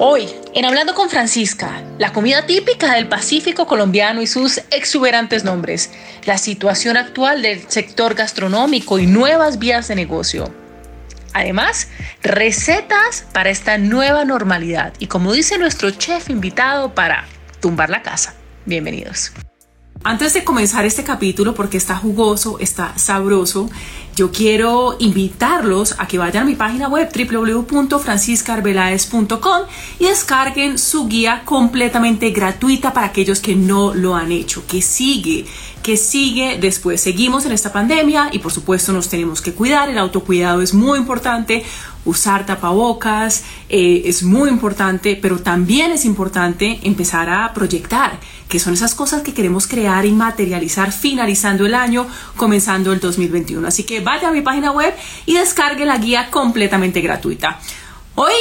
Hoy, en Hablando con Francisca, la comida típica del Pacífico colombiano y sus exuberantes nombres, la situación actual del sector gastronómico y nuevas vías de negocio. Además, recetas para esta nueva normalidad y como dice nuestro chef invitado para tumbar la casa. Bienvenidos. Antes de comenzar este capítulo, porque está jugoso, está sabroso, yo quiero invitarlos a que vayan a mi página web www.franciscarvelaes.com y descarguen su guía completamente gratuita para aquellos que no lo han hecho, que sigue que sigue después. Seguimos en esta pandemia y por supuesto nos tenemos que cuidar, el autocuidado es muy importante, usar tapabocas eh, es muy importante, pero también es importante empezar a proyectar, que son esas cosas que queremos crear y materializar finalizando el año, comenzando el 2021. Así que vaya a mi página web y descargue la guía completamente gratuita. Hoy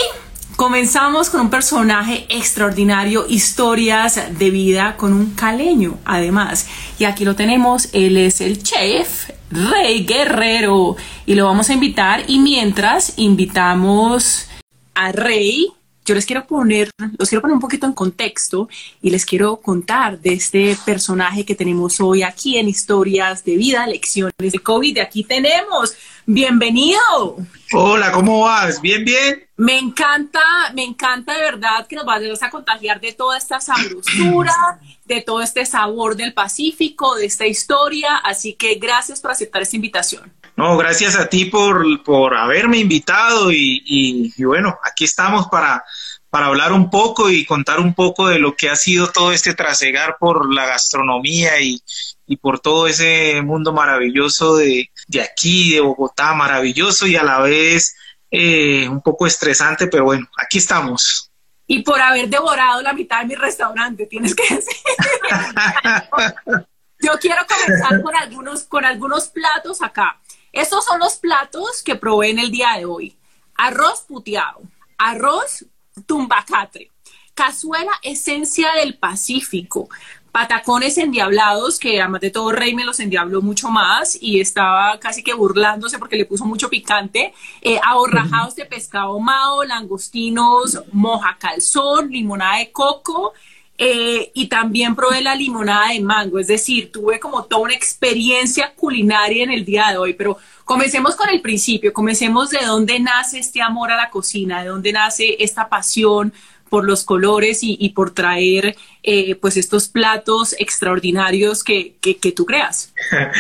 Comenzamos con un personaje extraordinario, historias de vida con un caleño además. Y aquí lo tenemos, él es el chef Rey Guerrero y lo vamos a invitar y mientras invitamos a Rey, yo les quiero poner, los quiero poner un poquito en contexto y les quiero contar de este personaje que tenemos hoy aquí en Historias de Vida, Lecciones de COVID. Aquí tenemos Bienvenido. Hola, ¿cómo vas? ¿Bien, bien? Me encanta, me encanta de verdad que nos vayas a contagiar de toda esta sabrosura, de todo este sabor del Pacífico, de esta historia. Así que gracias por aceptar esta invitación. No, gracias a ti por, por haberme invitado y, y, bueno, aquí estamos para, para hablar un poco y contar un poco de lo que ha sido todo este trasegar por la gastronomía y, y por todo ese mundo maravilloso de, de aquí, de Bogotá, maravilloso y a la vez eh, un poco estresante, pero bueno, aquí estamos. Y por haber devorado la mitad de mi restaurante, tienes que decir. Yo quiero comenzar con algunos, con algunos platos acá. Estos son los platos que probé en el día de hoy. Arroz puteado, arroz tumbacatre, cazuela esencia del Pacífico, patacones endiablados, que además de todo Rey me los endiabló mucho más y estaba casi que burlándose porque le puso mucho picante, eh, ahorrajados de pescado mao, langostinos, moja calzón, limonada de coco, eh, y también probé la limonada de mango, es decir, tuve como toda una experiencia culinaria en el día de hoy, pero comencemos con el principio, comencemos de dónde nace este amor a la cocina, de dónde nace esta pasión por los colores y, por traer eh, pues estos platos extraordinarios que, que, tú creas.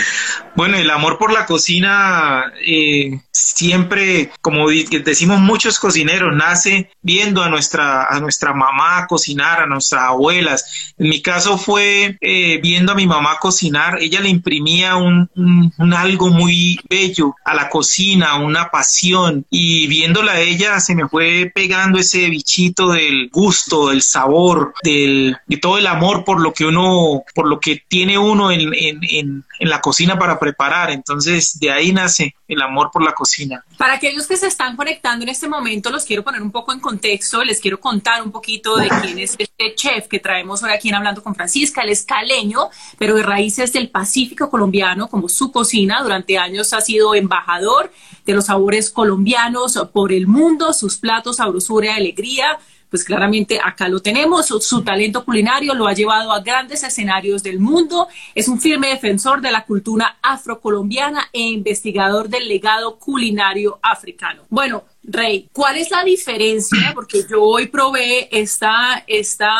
Bueno, el amor por la cocina eh, siempre, como decimos muchos cocineros, nace viendo a nuestra, a nuestra mamá cocinar, a nuestras abuelas. En mi caso fue eh, viendo a mi mamá cocinar, ella le imprimía un, algo muy bello a la cocina, una pasión, y viéndola a ella se me fue pegando ese bichito del gusto, del sabor, del, de todo el amor por lo que uno, por lo que tiene uno en, en, en, la cocina para preparar. Entonces, de ahí nace el amor por la cocina. Para aquellos que se están conectando en este momento, los quiero poner un poco en contexto, les quiero contar un poquito de quién es este chef que traemos hoy aquí en Hablando con Francisca. Él es caleño, pero de raíces del Pacífico colombiano, como su cocina. Durante años ha sido embajador de los sabores colombianos por el mundo, sus platos, sabrosura y alegría pues claramente acá lo tenemos. Su, talento culinario lo ha llevado a grandes escenarios del mundo. Es un firme defensor de la cultura afrocolombiana e investigador del legado culinario africano. Bueno, Rey, ¿cuál es la diferencia? Porque yo hoy probé esta, esta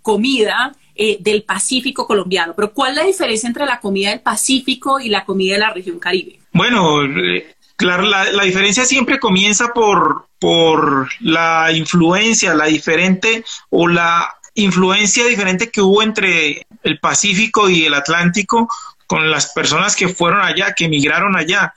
comida eh, del Pacífico colombiano, pero ¿cuál es la diferencia entre la comida del Pacífico y la comida de la región Caribe? Bueno, eh, Claro, la, diferencia siempre comienza por, por la influencia, la diferente o la influencia diferente que hubo entre el Pacífico y el Atlántico con las personas que fueron allá, que emigraron allá.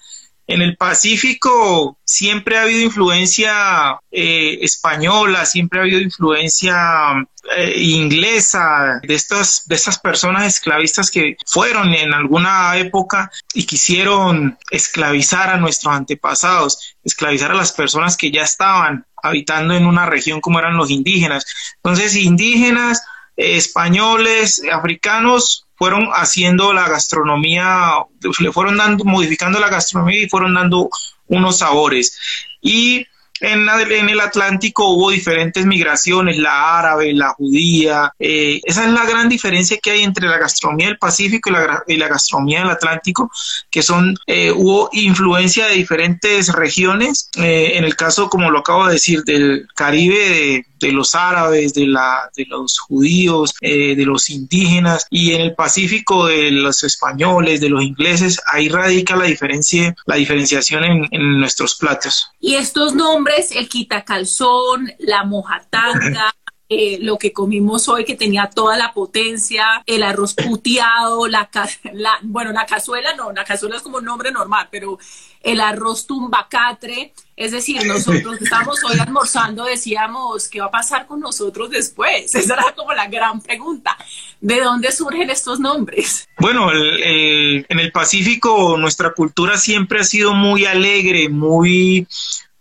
En el Pacífico siempre ha habido influencia eh, española, siempre ha habido influencia eh, inglesa de estas, de estas personas esclavistas que fueron en alguna época y quisieron esclavizar a nuestros antepasados, esclavizar a las personas que ya estaban habitando en una región como eran los indígenas. Entonces, indígenas, españoles, africanos, fueron haciendo la gastronomía, le fueron dando, modificando la gastronomía y fueron dando unos sabores. Y en, el Atlántico hubo diferentes migraciones, la árabe, la judía. Eh, esa es la gran diferencia que hay entre la gastronomía del Pacífico y la, y la gastronomía del Atlántico, que son, eh, hubo influencia de diferentes regiones. Eh, en el caso, como lo acabo de decir, del Caribe, de, de los árabes, de, la, de los judíos, de los indígenas, y en el Pacífico de los españoles, de los ingleses, ahí radica la diferencia, la diferenciación en, en nuestros platos. Y estos nombres, el quitacalzón, la mojatanga, eh, lo que comimos hoy que tenía toda la potencia, el arroz puteado, la, la, bueno, la cazuela no, la cazuela es como un nombre normal, pero el arroz tumbacatre, es decir, nosotros estamos hoy almorzando, decíamos, ¿qué va a pasar con nosotros después? Esa era como la gran pregunta. ¿De dónde surgen estos nombres? Bueno, en el Pacífico nuestra cultura siempre ha sido muy alegre, muy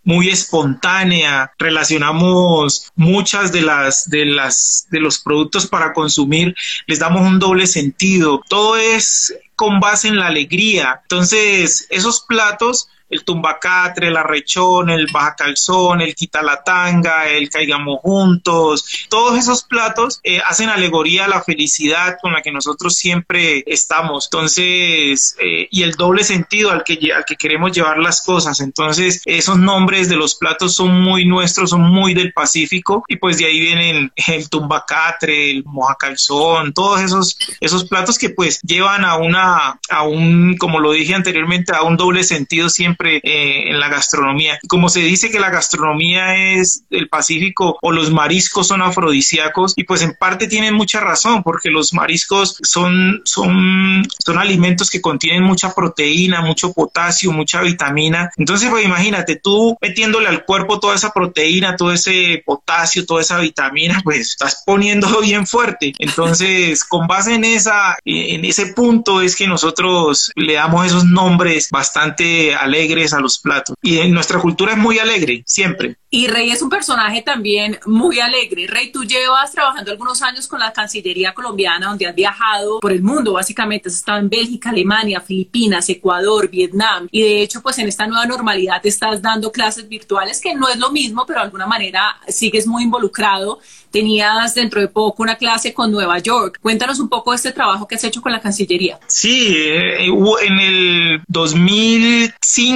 muy espontánea, relacionamos muchas de las de las de los productos para consumir, les damos un doble sentido. Todo es con base en la alegría. Entonces, esos platos el tumbacatre, el arrechón, el baja calzón, el quitalatanga, el caigamos juntos, todos esos platos eh, hacen alegoría a la felicidad con la que nosotros siempre estamos. Entonces, eh, y el doble sentido al que, al que queremos llevar las cosas. Entonces, esos nombres de los platos son muy nuestros, son muy del Pacífico y pues de ahí vienen el tumbacatre, el mojacalzón, todos esos, esos platos que pues llevan a una, a un, como lo dije anteriormente, a un doble sentido siempre eh, en la gastronomía. Como se dice que la gastronomía es del Pacífico o los mariscos son afrodisíacos y pues en parte tienen mucha razón porque los mariscos son, son, son alimentos que contienen mucha proteína, mucho potasio, mucha vitamina. Entonces pues imagínate tú metiéndole al cuerpo toda esa proteína, todo ese potasio, toda esa vitamina, pues estás poniéndolo bien fuerte. Entonces con base en esa, en ese punto es que nosotros le damos esos nombres bastante alegres a los platos. Y nuestra cultura es muy alegre, siempre. Y Rey es un personaje también muy alegre. Rey, tú llevas trabajando algunos años con la Cancillería colombiana, donde has viajado por el mundo, básicamente. Has estado en Bélgica, Alemania, Filipinas, Ecuador, Vietnam. Y de hecho, pues en esta nueva normalidad te estás dando clases virtuales, que no es lo mismo, pero de alguna manera sigues muy involucrado. Tenías dentro de poco una clase con Nueva York. Cuéntanos un poco de este trabajo que has hecho con la Cancillería. Sí, eh, en el 2005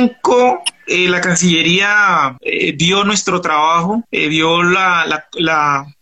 eh, la Cancillería eh, vio nuestro trabajo, eh, vio la,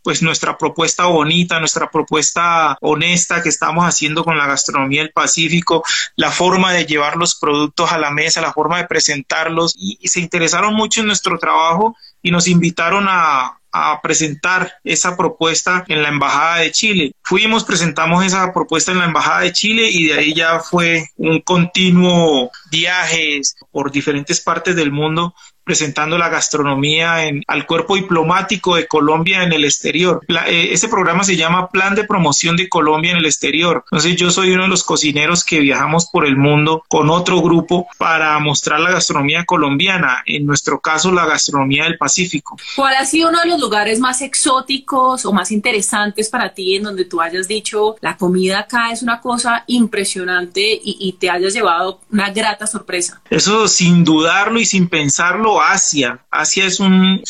pues nuestra propuesta bonita, nuestra propuesta honesta que estamos haciendo con la gastronomía del Pacífico, la forma de llevar los productos a la mesa, la forma de presentarlos y se interesaron mucho en nuestro trabajo y nos invitaron a, a presentar esa propuesta en la Embajada de Chile. Fuimos, presentamos esa propuesta en la Embajada de Chile y de ahí ya fue un continuo viajes por diferentes partes del mundo presentando la gastronomía en, al cuerpo diplomático de Colombia en el exterior. Eh, este programa se llama Plan de Promoción de Colombia en el Exterior. Entonces yo soy uno de los cocineros que viajamos por el mundo con otro grupo para mostrar la gastronomía colombiana, en nuestro caso la gastronomía del Pacífico. ¿Cuál ha sido uno de los lugares más exóticos o más interesantes para ti en donde tú hayas dicho la comida acá es una cosa impresionante y, y te hayas llevado una grata sorpresa? Eso sin dudarlo y sin pensarlo Asia. Asia es un,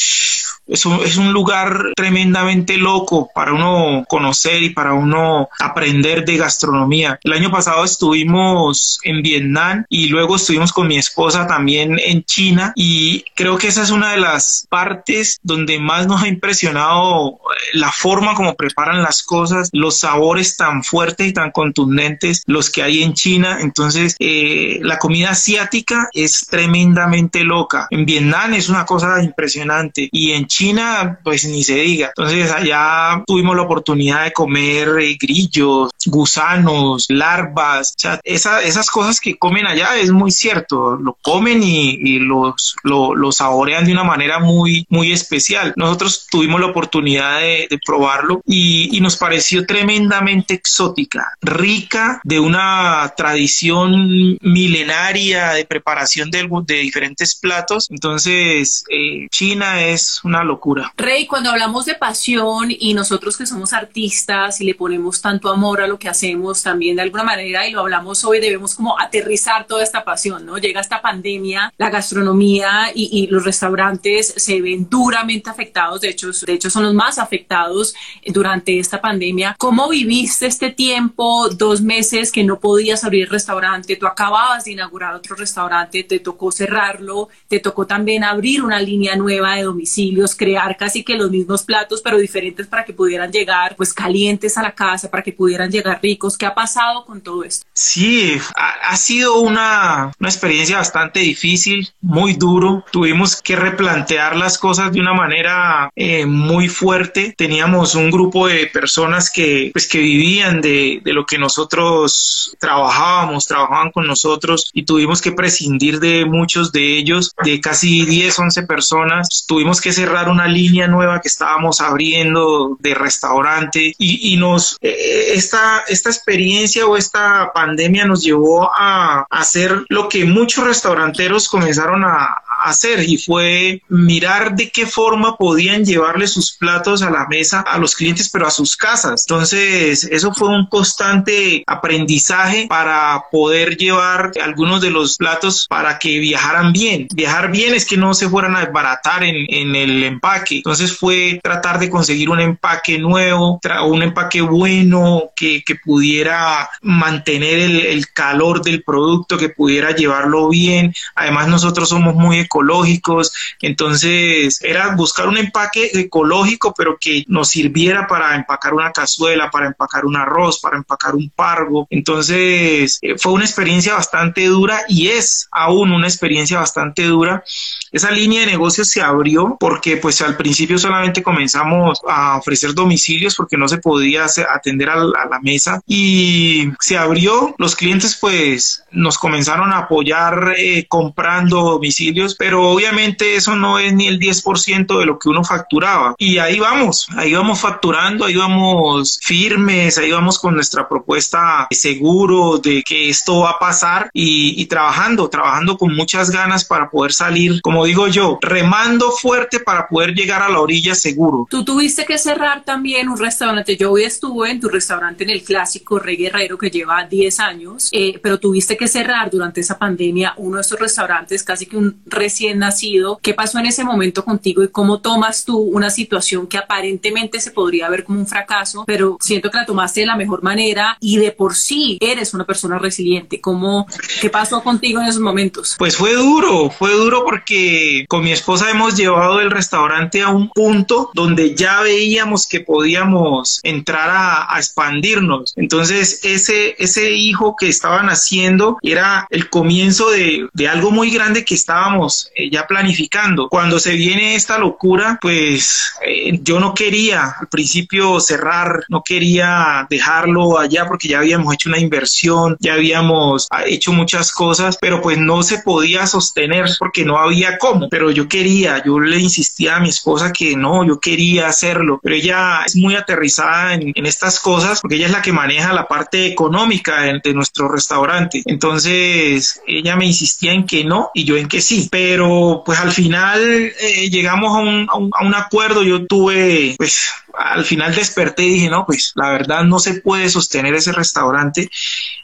es un, es un lugar tremendamente loco para uno conocer y para uno aprender de gastronomía. El año pasado estuvimos en Vietnam y luego estuvimos con mi esposa también en China y creo que esa es una de las partes donde más nos ha impresionado eh, la forma como preparan las cosas, los sabores tan fuertes y tan contundentes los que hay en China. Entonces, eh, la comida asiática es tremendamente loca. En Vietnam es una cosa impresionante y en China pues ni se diga. Entonces allá tuvimos la oportunidad de comer eh, grillos, gusanos, larvas, esas cosas que comen allá es muy cierto, lo comen y, los, lo, saborean de una manera muy, muy especial. Nosotros tuvimos la oportunidad de, probarlo y, y, nos pareció tremendamente exótica, rica de una tradición milenaria de preparación de, de diferentes platos. Entonces, eh, China es una locura. Rey, cuando hablamos de pasión y nosotros que somos artistas y le ponemos tanto amor a lo que hacemos también de alguna manera y lo hablamos hoy, debemos como aterrizar toda esta pasión, ¿no? Llega esta pandemia, la gastronomía y, y los restaurantes se ven duramente afectados, de hecho, de hecho son los más afectados durante esta pandemia. ¿Cómo viviste este tiempo, dos meses que no podías abrir restaurante? Tú acababas de inaugurar otro restaurante, te tocó cerrarlo, te tocó también abrir una línea nueva de domicilios, crear casi que los mismos platos, pero diferentes para que pudieran llegar pues calientes a la casa, para que pudieran llegar ricos. ¿Qué ha pasado con todo esto? Sí, ha, ha sido una, una experiencia bastante difícil, muy duro. Tuvimos que replantear las cosas de una manera eh, muy fuerte. Teníamos un grupo de personas que, pues, que vivían de, de lo que nosotros trabajábamos, trabajaban con nosotros y tuvimos que prescindir de muchos de ellos, de casi 10, 11 personas. Tuvimos que cerrar una línea nueva que estábamos abriendo de restaurante y, nos, eh, esta, esta experiencia o esta pandemia nos llevó a hacer lo que muchos restauranteros comenzaron a, hacer y fue mirar de qué forma podían llevarle sus platos a la mesa a los clientes, pero a sus casas. Entonces, eso fue un constante aprendizaje para poder llevar algunos de los platos para que viajaran bien. Viajar bien es que no se fueran a desbaratar en, en el empaque. Entonces fue tratar de conseguir un empaque nuevo, un empaque bueno que, que pudiera mantener el, el calor del producto, que pudiera llevarlo bien. Además, nosotros somos muy ecológicos, entonces era buscar un empaque ecológico, pero que nos sirviera para empacar una cazuela, para empacar un arroz, para empacar un pargo. Entonces eh, fue una experiencia bastante dura y es aún una experiencia bastante dura. Esa línea de negocios se abrió porque pues al principio solamente comenzamos a ofrecer domicilios porque no se podía atender a la, mesa y se abrió, los clientes pues nos comenzaron a apoyar eh, comprando domicilios, pero obviamente eso no es ni el 10% de lo que uno facturaba. Y ahí vamos, ahí vamos facturando, ahí vamos firmes, ahí vamos con nuestra propuesta seguro de que esto va a pasar y, y trabajando, trabajando con muchas ganas para poder salir, como digo yo, remando fuerte para poder llegar a la orilla seguro. Tú tuviste que cerrar también un restaurante. Yo hoy estuve en tu restaurante en el clásico Rey Guerrero que lleva 10 años, eh, pero tuviste que cerrar durante esa pandemia uno de esos restaurantes, casi que un recién nacido. ¿Qué pasó en ese momento contigo y cómo tomas tú una situación que aparentemente se podría ver como un fracaso, pero siento que la tomaste de la mejor manera y de por sí eres una persona resiliente? ¿Cómo, ¿Qué pasó contigo en esos momentos? Pues fue duro, fue duro porque con mi esposa hemos llevado el restaurante a un punto donde ya veíamos que podíamos entrar a, a expandirnos. Entonces ese, ese hijo que estaban haciendo era el comienzo de, de algo muy grande que estábamos eh, ya planificando. Cuando se viene esta locura, pues eh, yo no quería al principio cerrar, no quería dejarlo allá porque ya habíamos hecho una inversión, ya habíamos ah, hecho muchas cosas, pero pues no se podía sostener porque no había cómo. Pero yo quería, yo le insistía a mi esposa que no, yo quería hacerlo, pero ella es muy aterrizada en, estas cosas porque ella es la que maneja la parte económica de, de nuestro restaurante. Entonces ella me insistía en que no y yo en que sí, pero pues al final eh, llegamos a a, un, a un, acuerdo, yo tuve, pues al final desperté y dije, no, pues la verdad no se puede sostener ese restaurante,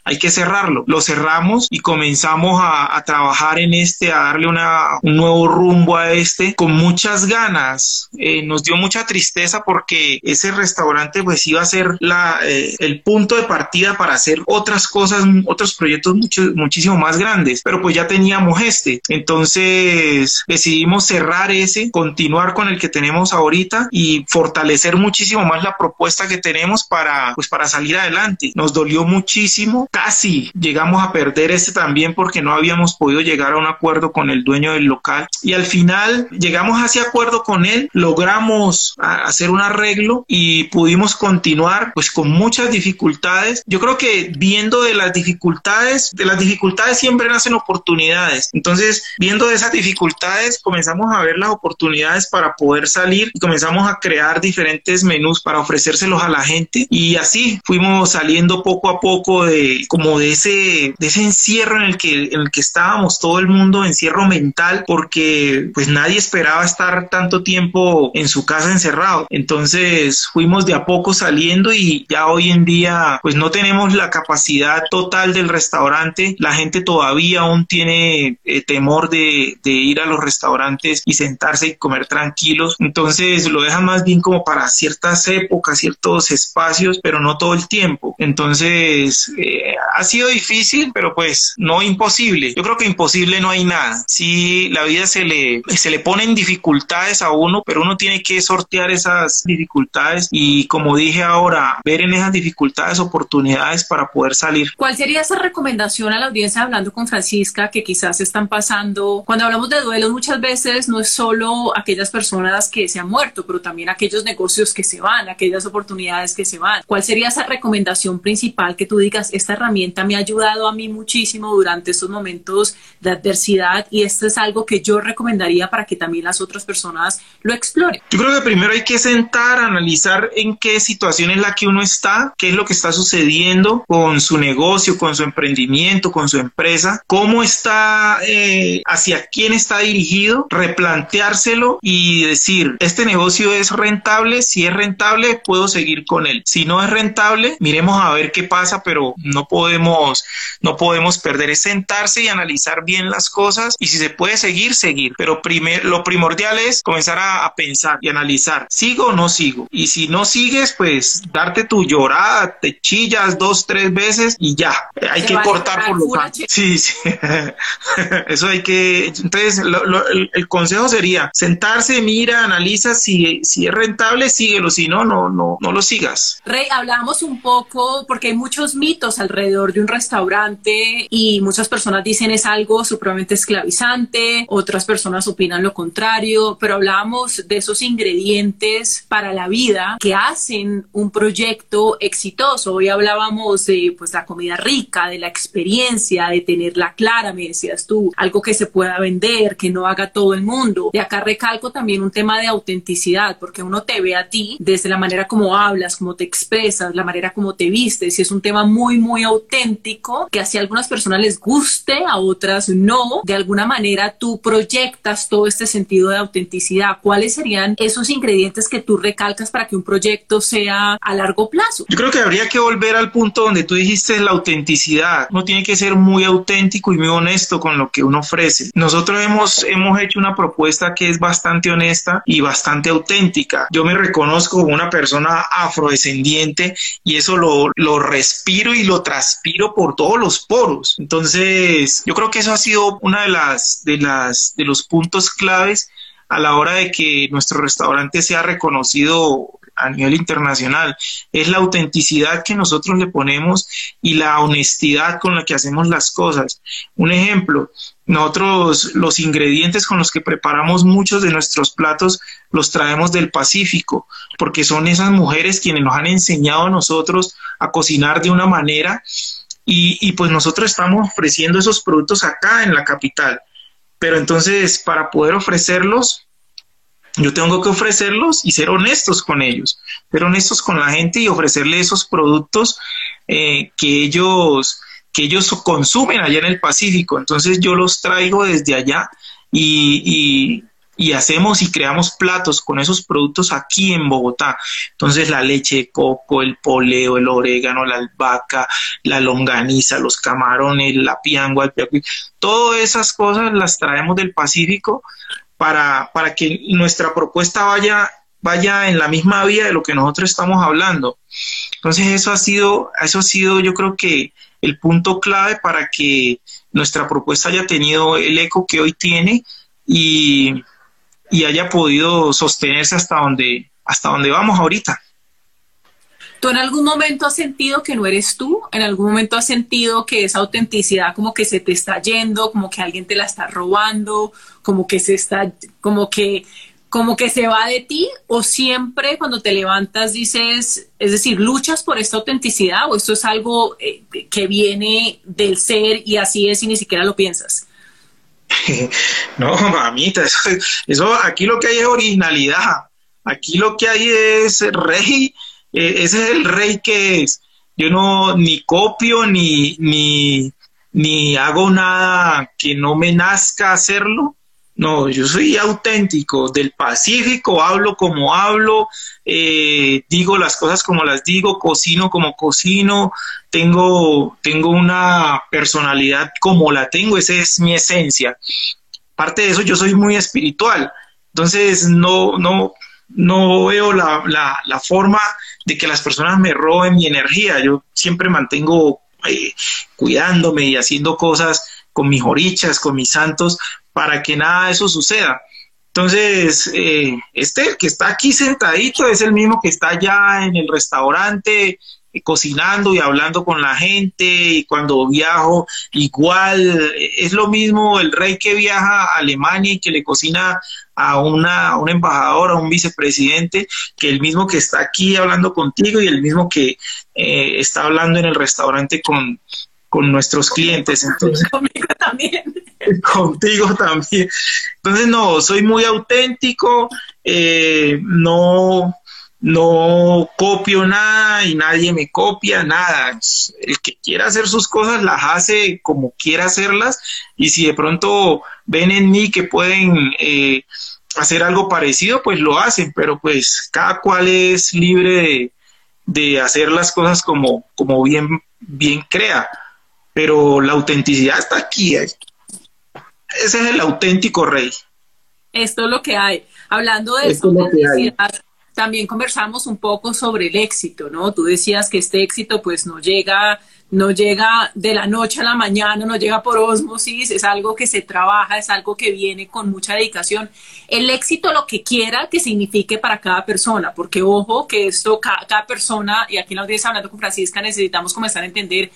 hay que cerrarlo. Lo cerramos y comenzamos a, trabajar en este, a darle una, un nuevo rumbo a este, con muchas ganas. Eh, nos dio mucha tristeza porque ese restaurante pues iba a ser la, eh, el punto de partida para hacer otras cosas, otros proyectos mucho, muchísimo más grandes, pero pues ya teníamos este. Entonces decidimos cerrar ese, continuar con el que tenemos ahorita y fortalecer muchísimo más la propuesta que tenemos para, pues, para salir adelante. Nos dolió muchísimo, casi llegamos a perder este también porque no habíamos podido llegar a un acuerdo con el dueño del local y al final llegamos a ese acuerdo con él, logramos hacer un arreglo y pudimos continuar pues con muchas dificultades. Yo creo que viendo de las dificultades, de las dificultades siempre nacen oportunidades. Entonces, viendo de esas dificultades comenzamos a ver las oportunidades para poder salir y comenzamos a crear diferentes menús para ofrecérselos a la gente. Y así fuimos saliendo poco a poco de como de ese de ese encierro en el que en el que estábamos. Todo el mundo encierro mental porque pues nadie esperaba estar tanto tiempo en su casa encerrado. Entonces fuimos de a poco saliendo y ya hoy en día pues no tenemos la capacidad total del restaurante. La gente todavía aún tiene eh, temor de, de ir a los restaurantes y sentarse y comer entonces lo dejan más bien como para ciertas épocas ciertos espacios pero no todo el tiempo. Entonces eh, ha sido difícil pero pues no imposible. Yo creo que imposible no hay nada. Si la vida se le se le ponen dificultades a uno pero uno tiene que sortear esas dificultades y como dije ahora ver en esas dificultades oportunidades para poder salir. ¿cuál sería esa recomendación a la audiencia hablando con Francisca que quizás están pasando cuando hablamos de duelo muchas veces no es solo aquellas personas que se han muerto pero también aquellos negocios que se van aquellas oportunidades que se van. Cuál sería esa recomendación principal que tú digas esta herramienta me ha ayudado a mí muchísimo durante estos momentos de adversidad y esto es algo que yo recomendaría para que también las otras personas lo exploren yo creo que primero hay que sentar analizar en qué situación es la que uno está qué es lo que está sucediendo con su negocio con su emprendimiento con su empresa cómo está eh, hacia quién está dirigido replanteárselo y decir este negocio es rentable si es rentable puedo seguir con él. Si no es rentable miremos a ver qué pasa pero no podemos no podemos perder es sentarse y analizar bien las cosas y si se puede seguir seguir. Pero primer, lo primordial es comenzar a, a pensar y analizar sigo o no sigo y si no sigues pues darte tu llorada te chillas dos tres veces y ya hay Se que cortar por lo chi- sí sí. Eso hay que entonces lo- lo- el, el consejo sería sentarse mira analiza si si es rentable síguelo si no no no no lo sigas Rey, hablamos un poco porque hay muchos mitos alrededor de un restaurante y muchas personas dicen es algo supremamente esclavizante, otras personas opinan lo contrario, pero hablábamos de esos ingredientes para la vida que hacen un proyecto exitoso. Hoy hablábamos de pues la comida rica, de la experiencia, de tenerla clara, me decías tú, algo que se pueda vender, que no haga todo el mundo. Y acá recalco también un tema de autenticidad, porque uno te ve a ti desde la manera como hablas, como te expresas, la manera como te vistes, y es un tema muy, muy auténtico, que así a algunas personas les guste, a otras no. De alguna manera tú proyectas todo este sentido de autenticidad. ¿Cuáles serían esos ingredientes que tú recalcas para que un proyecto sea a largo plazo? Yo creo que habría que volver al punto donde tú dijiste la autenticidad. Uno tiene que ser muy auténtico y muy honesto con lo que uno ofrece. Nosotros hemos, hemos hecho una propuesta que es bastante honesta y bastante auténtica. Yo me reconozco como una persona afrodescendiente y eso lo, lo respiro y lo transpiro por todos los poros. Entonces, yo creo que eso ha sido una de las, de las, de los puntos claves a la hora de que nuestro restaurante sea reconocido a nivel internacional. Es la autenticidad que nosotros le ponemos y la honestidad con la que hacemos las cosas. Un ejemplo, nosotros los ingredientes con los que preparamos muchos de nuestros platos los traemos del Pacífico, porque son esas mujeres quienes nos han enseñado a nosotros a cocinar de una manera y, pues nosotros estamos ofreciendo esos productos acá en la capital. Pero entonces, para poder ofrecerlos, yo tengo que ofrecerlos y ser honestos con ellos, ser honestos con la gente y ofrecerle esos productos eh, que ellos que ellos consumen allá en el Pacífico. Entonces yo los traigo desde allá y, y, y hacemos y creamos platos con esos productos aquí en Bogotá. Entonces la leche de coco, el poleo, el orégano, la albahaca, la longaniza, los camarones, la piangua, el piacuí, todas esas cosas las traemos del Pacífico para, para que nuestra propuesta vaya, vaya en la misma vía de lo que nosotros estamos hablando. Entonces eso ha sido, eso ha sido yo creo que el punto clave para que nuestra propuesta haya tenido el eco que hoy tiene y, y haya podido sostenerse hasta donde, hasta donde vamos ahorita. ¿Tú en algún momento has sentido que no eres tú? ¿En algún momento has sentido que esa autenticidad como que se te está yendo, como que alguien te la está robando, como que se está, como que, como que se va de ti? ¿O siempre cuando te levantas dices, es decir, luchas por esta autenticidad o esto es algo eh, que viene del ser y así es y ni siquiera lo piensas? no, mamita, eso, aquí lo que hay es originalidad. Aquí lo que hay es rey, eh, ese es el rey que es. Yo no ni copio ni, ni, ni hago nada que no me nazca hacerlo. No, yo soy auténtico, del Pacífico, hablo como hablo, eh, digo las cosas como las digo, cocino como cocino, tengo, tengo una personalidad como la tengo, esa es mi esencia. Parte de eso, yo soy muy espiritual, entonces no, no, no veo la, la, la forma de que las personas me roben mi energía, yo siempre mantengo eh, cuidándome y haciendo cosas con mis orichas, con mis santos, para que nada de eso suceda. Entonces, eh, este que está aquí sentadito es el mismo que está allá en el restaurante eh, cocinando y hablando con la gente y cuando viajo igual es lo mismo el rey que viaja a Alemania y que le cocina a una, un embajador, a un vicepresidente, que el mismo que está aquí hablando contigo y el mismo que eh, está hablando en el restaurante con, con nuestros clientes. Entonces, conmigo también. Contigo también. Entonces, no, soy muy auténtico, eh, no, no copio nada y nadie me copia nada. El que quiera hacer sus cosas las hace como quiera hacerlas y si de pronto ven en mí que pueden eh, hacer algo parecido, pues lo hacen, pero pues cada cual es libre de, de hacer las cosas como, como bien, bien crea pero la autenticidad está aquí. Ese es el auténtico rey. Esto es lo que hay. Hablando de eso, también conversamos un poco sobre el éxito, ¿no? Tú decías que este éxito pues no llega no llega de la noche a la mañana, no llega por osmosis, es algo que se trabaja, es algo que viene con mucha dedicación. El éxito, lo que quiera que signifique para cada persona, porque ojo que esto, cada, cada persona, y aquí en la audiencia hablando con Francisca, necesitamos comenzar a entender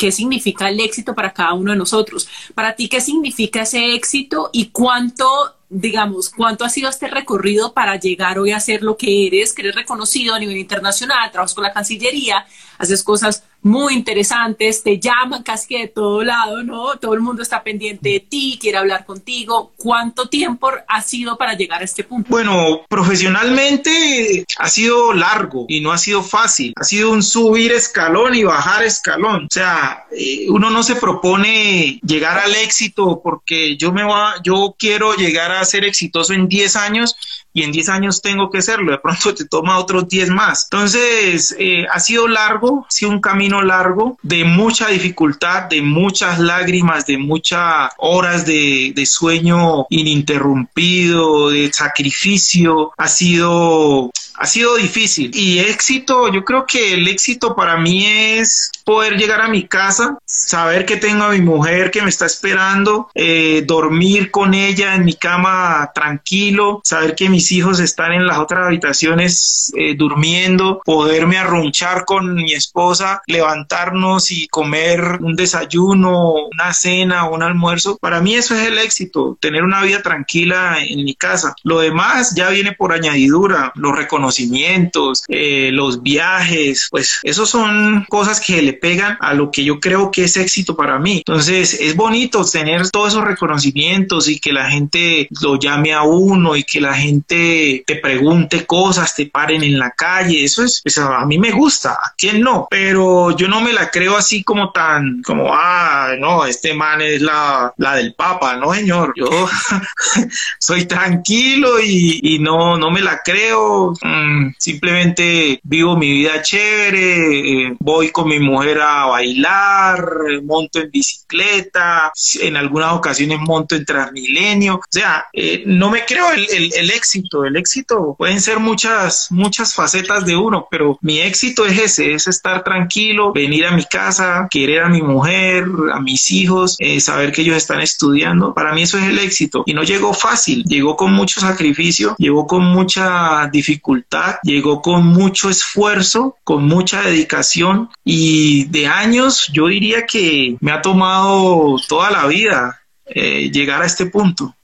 qué significa el éxito para cada uno de nosotros. Para ti, ¿qué significa ese éxito y cuánto digamos, cuánto ha sido este recorrido para llegar hoy a ser lo que eres, que eres reconocido a nivel internacional, trabajas con la Cancillería, haces cosas muy interesantes, te llaman casi de todo lado, ¿no? Todo el mundo está pendiente de ti, quiere hablar contigo. ¿Cuánto tiempo ha sido para llegar a este punto? Bueno, profesionalmente ha sido largo y no ha sido fácil. Ha sido un subir escalón y bajar escalón. O sea, eh, uno no se propone llegar al éxito porque yo me va, yo quiero llegar a ser exitoso en 10 años y en 10 años tengo que serlo, de pronto te toma otros 10 más. Entonces, eh, ha sido largo, ha sido un camino largo, de mucha dificultad, de muchas lágrimas, de muchas horas de, de sueño ininterrumpido, de sacrificio, ha sido ha sido difícil. Y éxito, yo creo que el éxito para mí es poder llegar a mi casa, saber que tengo a mi mujer que me está esperando, eh, dormir con ella en mi cama tranquilo, saber que mis hijos están en las otras habitaciones eh, durmiendo, poderme arrunchar con mi esposa, levantarnos y comer un desayuno, una cena, un almuerzo. Para mí eso es el éxito, tener una vida tranquila en mi casa. Lo demás ya viene por añadidura, lo reconocimientos conocimientos, eh, los viajes, pues esos son cosas que le pegan a lo que yo creo que es éxito para mí. Entonces es bonito tener todos esos reconocimientos y que la gente lo llame a uno y que la gente te pregunte cosas, te paren en la calle. Eso es, pues, a mí me gusta, a quién no, pero yo no me la creo así como tan, como, ah, no, este man es la, la del Papa, no señor, yo soy tranquilo y, y no, no me la creo. Mm, simplemente vivo mi vida chévere, eh, voy con mi mujer a bailar, monto en bicicleta, en algunas ocasiones monto en Transmilenio, o sea, eh, no me creo el, el, éxito, el éxito pueden ser muchas, muchas facetas de uno, pero mi éxito es ese, es estar tranquilo, venir a mi casa, querer a mi mujer, a mis hijos, eh, saber que ellos están estudiando, para mí eso es el éxito. Y no llegó fácil, llegó con mucho sacrificio, llegó con mucha dificultad llegó con mucho esfuerzo, con mucha dedicación y de años yo diría que me ha tomado toda la vida eh, llegar a este punto,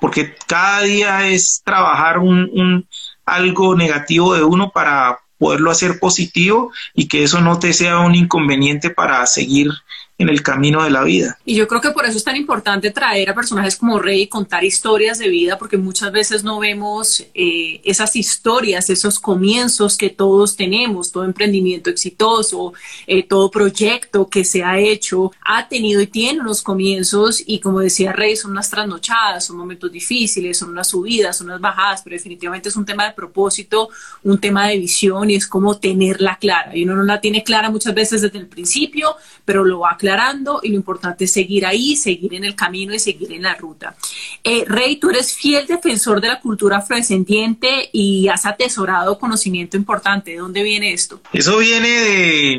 porque cada día es trabajar un, algo negativo de uno para poderlo hacer positivo y que eso no te sea un inconveniente para seguir en el camino de la vida. Y yo creo que por eso es tan importante traer a personajes como Rey y contar historias de vida, porque muchas veces no vemos eh, esas historias, esos comienzos que todos tenemos, todo emprendimiento exitoso, eh, todo proyecto que se ha hecho, ha tenido y tiene unos comienzos y como decía Rey, son unas trasnochadas, son momentos difíciles, son unas subidas, son unas bajadas, pero definitivamente es un tema de propósito, un tema de visión y es como tenerla clara. Y uno no la tiene clara muchas veces desde el principio, pero lo va aclarando y lo importante es seguir ahí, seguir en el camino y seguir en la ruta. Eh, Rey, tú eres fiel defensor de la cultura afrodescendiente y has atesorado conocimiento importante. ¿De dónde viene esto? Eso viene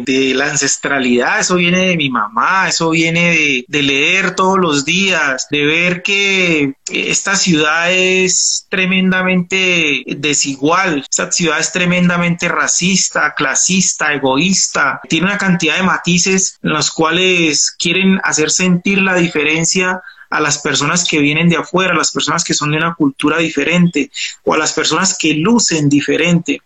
de, la ancestralidad, eso viene de mi mamá, eso viene de leer todos los días, de ver que esta ciudad es tremendamente desigual, esta ciudad es tremendamente racista, clasista, egoísta, tiene una cantidad de matices en los cuales quieren hacer sentir la diferencia a las personas que vienen de afuera, a las personas que son de una cultura diferente o a las personas que lucen diferente.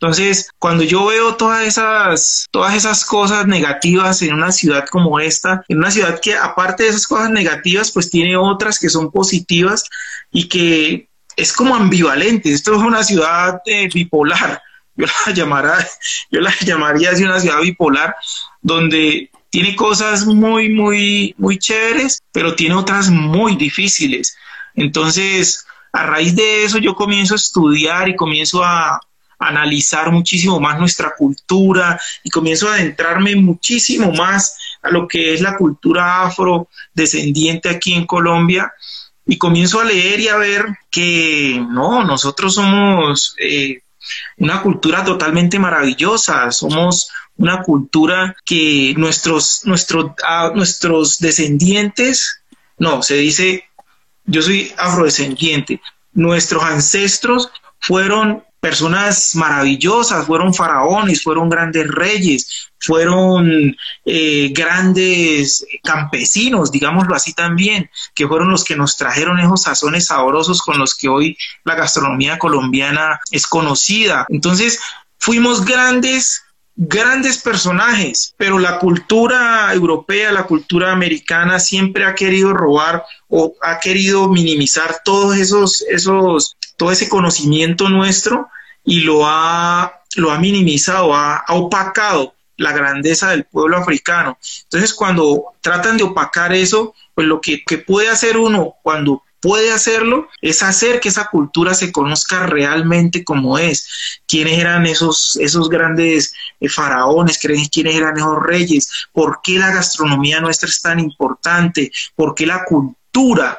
Entonces, cuando yo veo todas esas, todas esas cosas negativas en una ciudad como esta, en una ciudad que aparte de esas cosas negativas, pues tiene otras que son positivas y que es como ambivalente. Esto es una ciudad eh, bipolar. Yo la, llamara, yo la llamaría así una ciudad bipolar, donde tiene cosas muy, muy, muy chéveres, pero tiene otras muy difíciles. Entonces, a raíz de eso yo comienzo a estudiar y comienzo a, analizar muchísimo más nuestra cultura y comienzo a adentrarme muchísimo más a lo que es la cultura afrodescendiente aquí en Colombia y comienzo a leer y a ver que no, nosotros somos eh, una cultura totalmente maravillosa, somos una cultura que nuestros, nuestros, nuestros descendientes, no, se dice, yo soy afrodescendiente, nuestros ancestros fueron personas maravillosas, fueron faraones, fueron grandes reyes, fueron eh, grandes campesinos, digámoslo así también, que fueron los que nos trajeron esos sazones sabrosos con los que hoy la gastronomía colombiana es conocida. Entonces, fuimos grandes grandes personajes, pero la cultura europea, la cultura americana siempre ha querido robar o ha querido minimizar todos esos, esos, todo ese conocimiento nuestro y lo ha, lo ha minimizado, ha, opacado la grandeza del pueblo africano. Entonces, cuando tratan de opacar eso, pues lo que puede hacer uno cuando puede hacerlo es hacer que esa cultura se conozca realmente como es. ¿Quiénes eran esos, esos grandes eh, faraones? ¿Quiénes eran esos reyes? ¿Por qué la gastronomía nuestra es tan importante? ¿Por qué la cultura?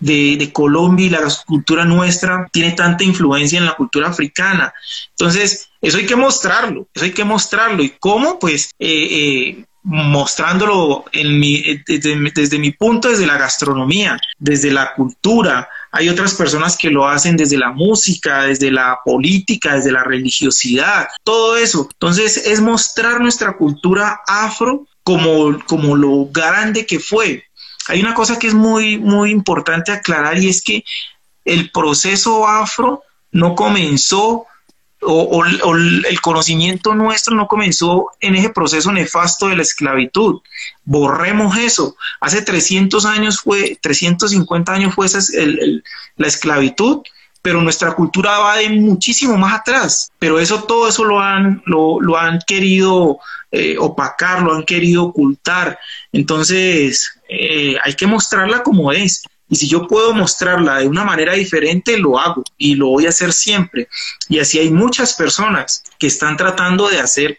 De, Colombia y la cultura nuestra tiene tanta influencia en la cultura africana. Entonces, eso hay que mostrarlo, eso hay que mostrarlo. ¿Y cómo? Pues eh, eh, mostrándolo en mi, desde, mi punto, desde la gastronomía, desde la cultura. Hay otras personas que lo hacen desde la música, desde la política, desde la religiosidad, todo eso. Entonces es mostrar nuestra cultura afro como, como lo grande que fue. Hay una cosa que es muy, muy importante aclarar y es que el proceso afro no comenzó o, el conocimiento nuestro no comenzó en ese proceso nefasto de la esclavitud. Borremos eso. Hace 300 años fue, 350 años fue esa, la esclavitud, pero nuestra cultura va de muchísimo más atrás. Pero eso, todo eso lo han, lo, han querido eh, opacar, lo han querido ocultar. Entonces, eh, hay que mostrarla como es. Y si yo puedo mostrarla de una manera diferente, lo hago y lo voy a hacer siempre. Y así hay muchas personas que están tratando de hacer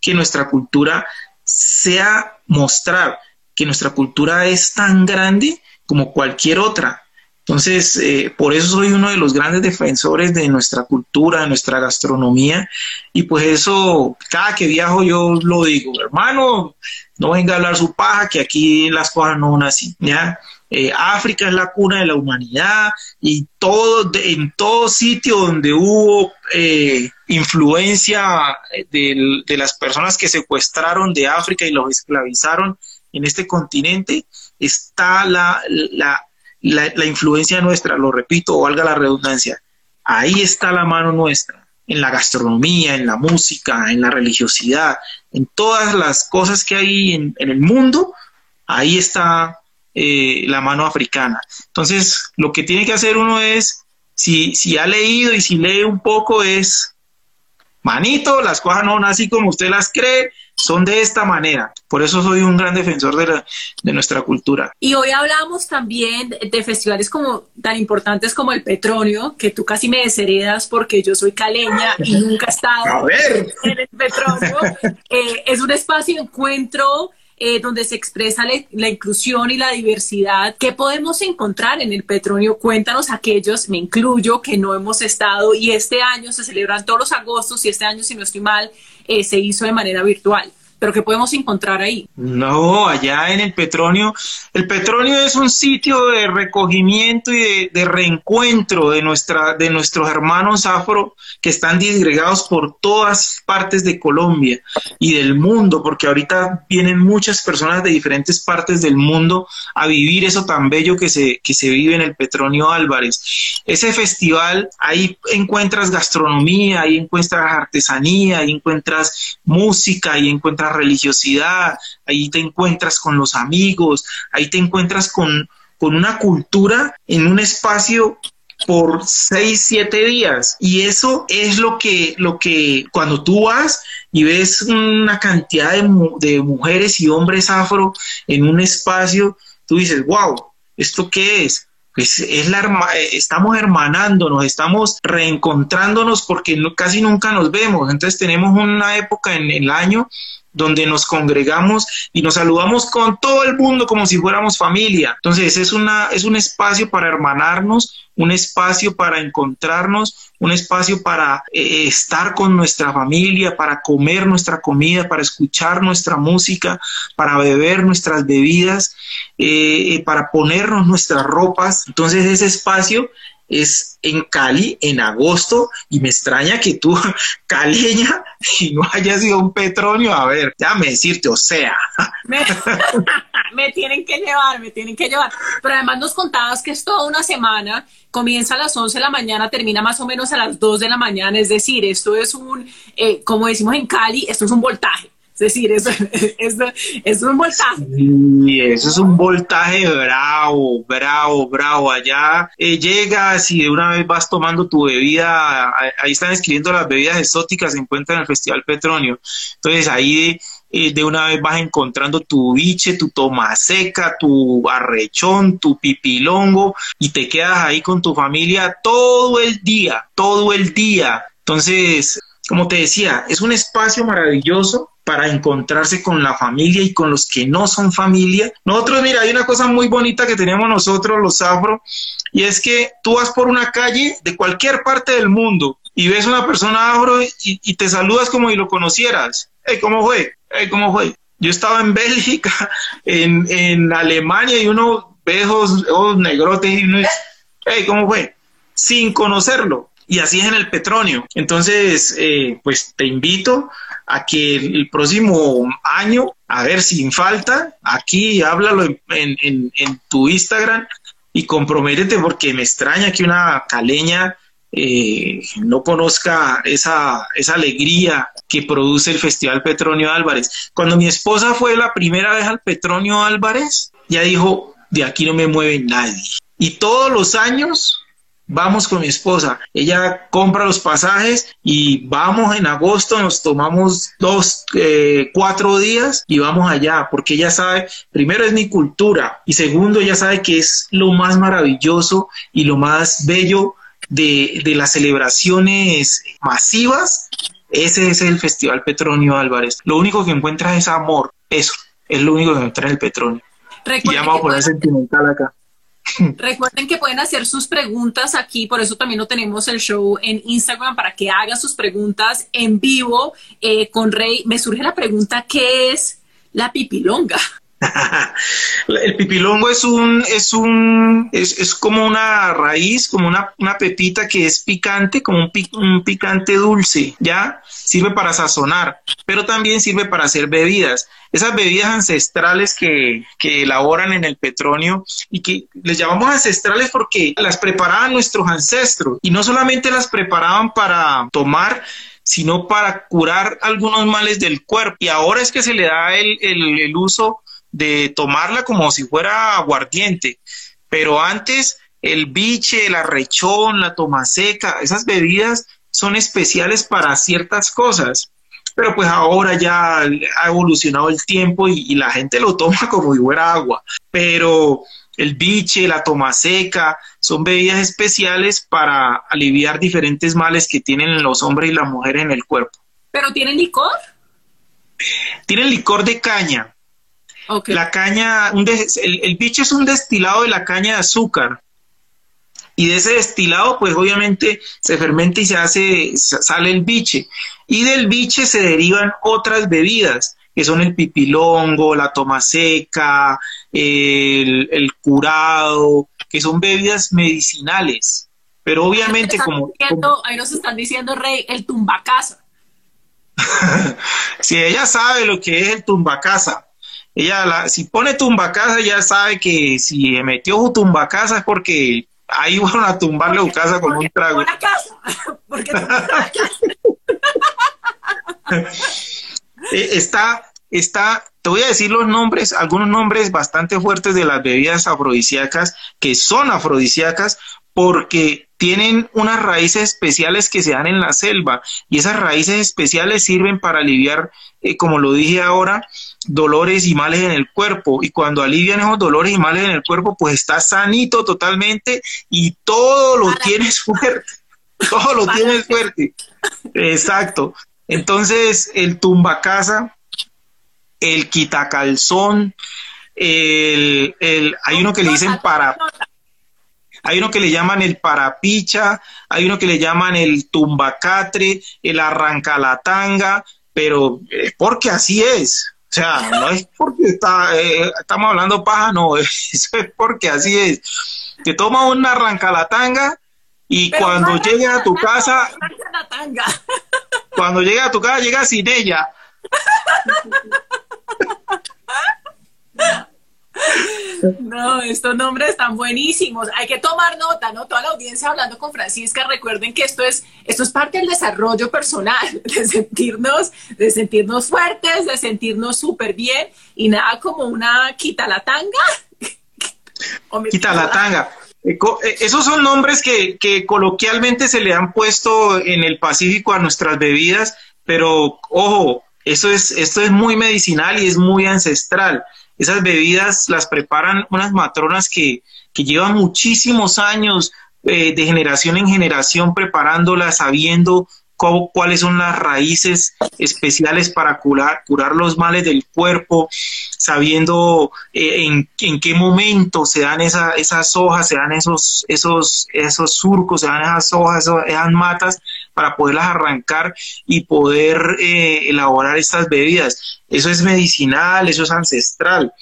que nuestra cultura sea mostrar que nuestra cultura es tan grande como cualquier otra. Entonces, eh, por eso soy uno de los grandes defensores de nuestra cultura, de nuestra gastronomía. Y pues eso, cada que viajo yo lo digo, hermano, no venga a hablar su paja, que aquí las cosas no van así, ¿ya? Eh, África es la cuna de la humanidad y todo, en todo sitio donde hubo eh, influencia de, las personas que secuestraron de África y los esclavizaron en este continente, está la, la, la influencia nuestra, lo repito, valga la redundancia, ahí está la mano nuestra, en la gastronomía, en la música, en la religiosidad, en todas las cosas que hay en el mundo, ahí está eh, la mano africana. Entonces, lo que tiene que hacer uno es, si, si ha leído y si lee un poco, es, manito, las cosas no así como usted las cree, son de esta manera. Por eso soy un gran defensor de, de, nuestra cultura. Y hoy hablamos también de festivales como tan importantes como el Petronio, que tú casi me desheredas porque yo soy caleña y nunca he estado en el Petronio. Eh, es un espacio de encuentro eh, donde se expresa la inclusión y la diversidad. ¿Qué podemos encontrar en el Petronio? Cuéntanos aquellos, me incluyo, que no hemos estado y este año se celebran todos los agostos y este año, si no estoy mal, eh, se hizo de manera virtual pero ¿qué podemos encontrar ahí? No, allá en el Petronio, el Petronio es un sitio de recogimiento y de, reencuentro de, nuestra, de nuestros hermanos afro que están disgregados por todas partes de Colombia y del mundo, porque ahorita vienen muchas personas de diferentes partes del mundo a vivir eso tan bello que se, que se vive en el Petronio Álvarez. Ese festival, ahí encuentras gastronomía, ahí encuentras artesanía, ahí encuentras música, ahí encuentras religiosidad, ahí te encuentras con los amigos, ahí te encuentras con, con una cultura en un espacio por seis, siete días. Y eso es lo que, lo que cuando tú vas y ves una cantidad de, de mujeres y hombres afro en un espacio, tú dices, wow, ¿esto qué es? Pues es la estamos hermanándonos, estamos reencontrándonos porque casi nunca nos vemos. Entonces tenemos una época en el año donde nos congregamos y nos saludamos con todo el mundo como si fuéramos familia. Entonces es, una, es un espacio para hermanarnos, un espacio para encontrarnos, un espacio para eh, estar con nuestra familia, para comer nuestra comida, para escuchar nuestra música, para beber nuestras bebidas, eh, eh, para ponernos nuestras ropas. Entonces ese espacio es en Cali en agosto y me extraña que tú, caleña, y no hayas sido un Petronio. A ver, déjame decirte, o sea. Me, tienen que llevar, me tienen que llevar. Pero además nos contabas que es toda una semana, comienza a las 11 de la mañana, termina más o menos a las 2 de la mañana. Es decir, esto es un, eh, como decimos en Cali, esto es un voltaje. Es decir, eso, es un voltaje. Sí, eso es un voltaje bravo, bravo, bravo. Allá eh, llegas y de una vez vas tomando tu bebida, ahí están escribiendo las bebidas exóticas, se encuentran en el Festival Petronio. Entonces ahí de, eh, una vez vas encontrando tu biche, tu toma seca, tu arrechón, tu pipilongo y te quedas ahí con tu familia todo el día, todo el día. Entonces, como te decía, es un espacio maravilloso para encontrarse con la familia y con los que no son familia. Nosotros, mira, hay una cosa muy bonita que tenemos nosotros los afro, y es que tú vas por una calle de cualquier parte del mundo y ves una persona afro y, te saludas como si lo conocieras. Hey, ¿cómo fue? Hey, ¿cómo fue? Yo estaba en Bélgica, en, Alemania, y uno ve ojos, negrotes y uno dice, hey, ¿cómo fue? Sin conocerlo. Y así es en el Petronio. Entonces, eh, pues te invito a que el próximo año, a ver, sin falta, aquí háblalo en, tu Instagram y comprométete porque me extraña que una caleña eh, no conozca esa, esa alegría que produce el Festival Petronio Álvarez. Cuando mi esposa fue la primera vez al Petronio Álvarez, ya dijo, de aquí no me mueve nadie. Y todos los años vamos con mi esposa. Ella compra los pasajes y vamos en agosto, nos tomamos dos, eh, cuatro días y vamos allá, porque ella sabe, primero es mi cultura y segundo, ella sabe que es lo más maravilloso y lo más bello de, de las celebraciones masivas. Ese es el Festival Petronio Álvarez. Lo único que encuentras es amor. Eso es lo único que encuentras en el Petronio. y ya vamos a poner sentimental acá. Recuerden que pueden hacer sus preguntas aquí, por eso también lo tenemos el show en Instagram para que hagan sus preguntas en vivo eh, con Rey. Me surge la pregunta, ¿qué es la pipilonga? el pipilongo es un, es un, es, como una raíz, como una, una, pepita que es picante, como un, un, picante dulce, ¿ya? Sirve para sazonar, pero también sirve para hacer bebidas. Esas bebidas ancestrales que, que elaboran en el petróleo y que les llamamos ancestrales porque las preparaban nuestros ancestros y no solamente las preparaban para tomar, sino para curar algunos males del cuerpo. Y ahora es que se le da el, el, el uso de tomarla como si fuera aguardiente, pero antes el biche, el arrechón, la toma seca, esas bebidas son especiales para ciertas cosas. Pero pues ahora ya ha evolucionado el tiempo y, la gente lo toma como si fuera agua. Pero el biche, la toma seca, son bebidas especiales para aliviar diferentes males que tienen los hombres y las mujeres en el cuerpo. ¿Pero tienen licor? Tienen licor de caña. La caña, el, el biche es un destilado de la caña de azúcar y de ese destilado pues obviamente se fermenta y se hace, sale el biche y del biche se derivan otras bebidas que son el pipilongo, la toma seca, el, curado, que son bebidas medicinales. Pero obviamente como, Ahí nos están diciendo, Rey, el tumbacasa. si ella sabe lo que es el tumbacasa, ella la, si pone tumbacasa ya sabe que si metió su tumbacasa es porque ahí van a tumbarle su casa con un trago. casa. Porque eh, está, está, te voy a decir los nombres, algunos nombres bastante fuertes de las bebidas afrodisíacas que son afrodisíacas porque tienen unas raíces especiales que se dan en la selva y esas raíces especiales sirven para aliviar, eh, como lo dije ahora, dolores y males en el cuerpo. Y cuando alivian esos dolores y males en el cuerpo, pues está sanito totalmente y todo lo tienes fuerte. Todo lo tienes fuerte. Exacto. Entonces, el tumbacasa, el quitacalzón, el, el, hay uno que le dicen para hay uno que le llaman el parapicha, hay uno que le llaman el tumbacatre, el arrancalatanga, pero es porque así es. O sea, no es porque está, eh, estamos hablando paja, no, eso es porque así es. Te toma una arrancalatanga y cuando llegue a tu casa, cuando llegue a tu casa, llega sin ella. No, estos nombres están buenísimos. Hay que tomar nota, ¿no? Toda la audiencia hablando con Francisca, recuerden que esto es, esto es parte del desarrollo personal, de sentirnos, de sentirnos fuertes, de sentirnos súper bien y nada como una quita la tanga. quita la tanga. Eh, eh, esos son nombres que, que coloquialmente se le han puesto en el Pacífico a nuestras bebidas, pero ojo, eso es, esto es muy medicinal y es muy ancestral. Esas bebidas las preparan unas matronas que, llevan muchísimos años eh, de generación en generación preparándolas, sabiendo cuáles son las raíces especiales para curar, curar los males del cuerpo, sabiendo eh, en, en, qué momento se dan esa, esas hojas, se dan esos, esos, esos surcos, se dan esas hojas, esas matas para poderlas arrancar y poder eh, elaborar estas bebidas. Eso es medicinal, eso es ancestral.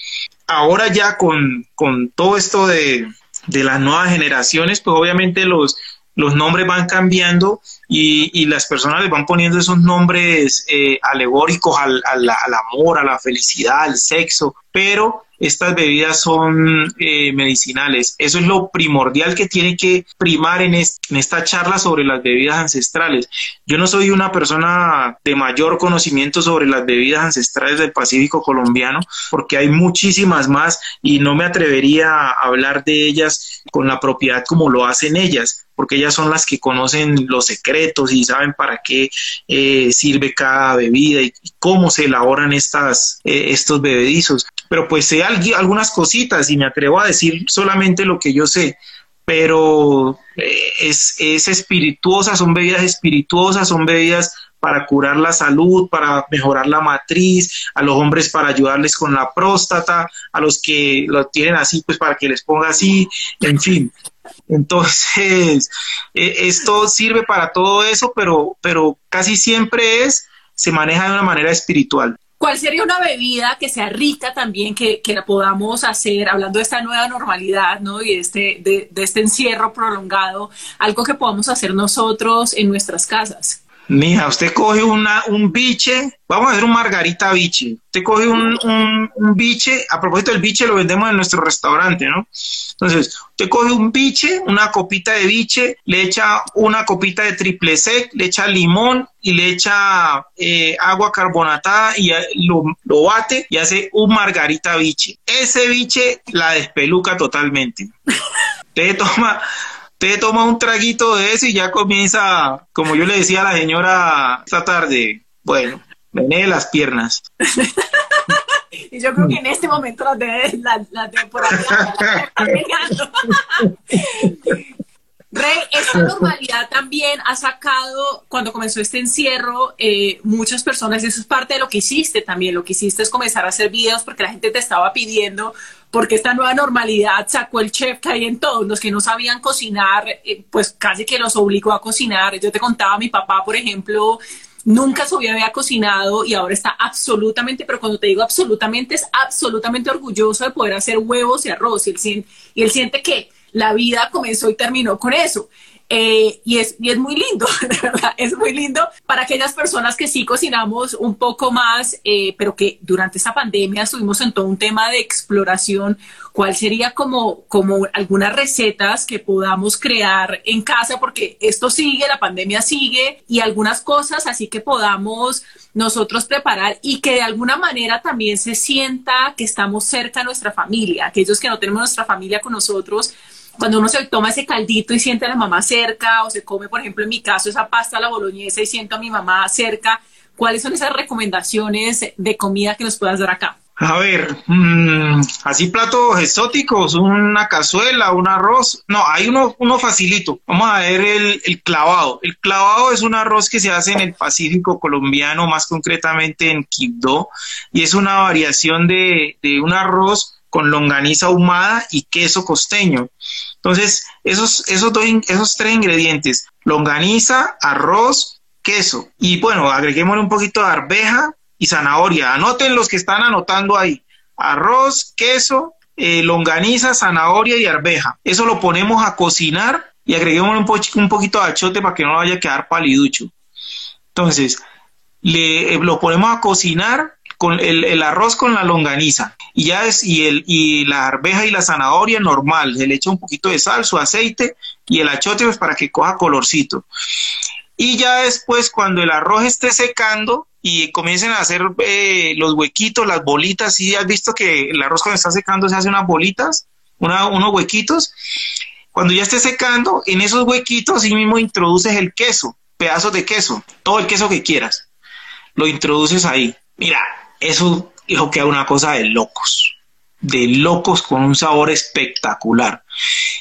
Ahora ya con, con todo esto de, de las nuevas generaciones, pues obviamente los, los nombres van cambiando y, las personas les van poniendo esos nombres eh, alegóricos al, al, amor, a la felicidad, al sexo, pero estas bebidas son eh, medicinales. Eso es lo primordial que tiene que primar en, en, esta charla sobre las bebidas ancestrales. Yo no soy una persona de mayor conocimiento sobre las bebidas ancestrales del Pacífico colombiano, porque hay muchísimas más y no me atrevería a hablar de ellas con la propiedad como lo hacen ellas porque ellas son las que conocen los secretos y saben para qué eh, sirve cada bebida y, cómo se elaboran estas, eh, estos bebedizos. Pero pues sé algunas cositas y me atrevo a decir solamente lo que yo sé pero eh, es, es espirituosa, son bebidas espirituosas, son bebidas para curar la salud, para mejorar la matriz, a los hombres para ayudarles con la próstata, a los que lo tienen así, pues para que les ponga así, en fin. Entonces, e, esto sirve para todo eso, pero, pero casi siempre es, se maneja de una manera espiritual. ¿Cuál sería una bebida que sea rica también, que, que la podamos hacer, hablando de esta nueva normalidad, ¿no? Y este, de, de este encierro prolongado, algo que podamos hacer nosotros en nuestras casas? Mija, usted coge una, un biche, vamos a hacer un margarita biche. Usted coge un, un, biche, a propósito del biche lo vendemos en nuestro restaurante, ¿no? Entonces, usted coge un biche, una copita de biche, le echa una copita de triple sec, le echa limón y le echa eh, agua carbonatada y lo, lo bate y hace un margarita biche. Ese biche la despeluca totalmente. Usted toma te toma un traguito de eso y ya comienza, como yo le decía a la señora esta tarde, bueno, de las piernas. y yo creo que en este momento las de la, la temporada Rey, esta normalidad también ha sacado, cuando comenzó este encierro, eh, muchas personas, y eso es parte de lo que hiciste también, lo que hiciste es comenzar a hacer videos porque la gente te estaba pidiendo, porque esta nueva normalidad sacó el chef que hay en todos, los que no sabían cocinar, eh, pues casi que los obligó a cocinar. Yo te contaba, mi papá, por ejemplo, nunca se había cocinado y ahora está absolutamente, pero cuando te digo absolutamente, es absolutamente orgulloso de poder hacer huevos y arroz y él, y él siente que la vida comenzó y terminó con eso. Eh, y, es, y es muy lindo, verdad, es muy lindo para aquellas personas que sí cocinamos un poco más, eh, pero que durante esta pandemia estuvimos en todo un tema de exploración. ¿Cuál sería como, como algunas recetas que podamos crear en casa? Porque esto sigue, la pandemia sigue y algunas cosas así que podamos nosotros preparar y que de alguna manera también se sienta que estamos cerca de nuestra familia, aquellos que no tenemos nuestra familia con nosotros cuando uno se toma ese caldito y siente a la mamá cerca, o se come, por ejemplo, en mi caso, esa pasta a la boloñesa y siento a mi mamá cerca, ¿cuáles son esas recomendaciones de comida que nos puedas dar acá? A ver, mm, así platos exóticos, una cazuela, un arroz. No, hay uno, uno facilito. Vamos a ver el, clavado. El clavado es un arroz que se hace en el Pacífico colombiano, más concretamente en Quibdó, y es una variación de un arroz con longaniza ahumada y queso costeño. Entonces, esos, esos, esos tres ingredientes, longaniza, arroz, queso, y bueno, agreguémosle un poquito de arveja y zanahoria. Anoten los que están anotando ahí. Arroz, queso, eh, longaniza, zanahoria y arveja. Eso lo ponemos a cocinar y agreguemos un, un poquito de achote para que no vaya a quedar paliducho. Entonces, le, eh, lo ponemos a cocinar con el, arroz con la longaniza y ya es y el y la arveja y la zanahoria normal, se le echa un poquito de sal, su aceite y el achote pues para que coja colorcito. Y ya después cuando el arroz esté secando y comiencen a hacer eh, los huequitos, las bolitas, si has visto que el arroz cuando está secando se hace unas bolitas, unos huequitos. Cuando ya esté secando, en esos huequitos sí mismo introduces el queso, pedazos de queso, todo el queso que quieras. Lo introduces ahí. Mira, eso dijo que era una cosa de locos, de locos con un sabor espectacular.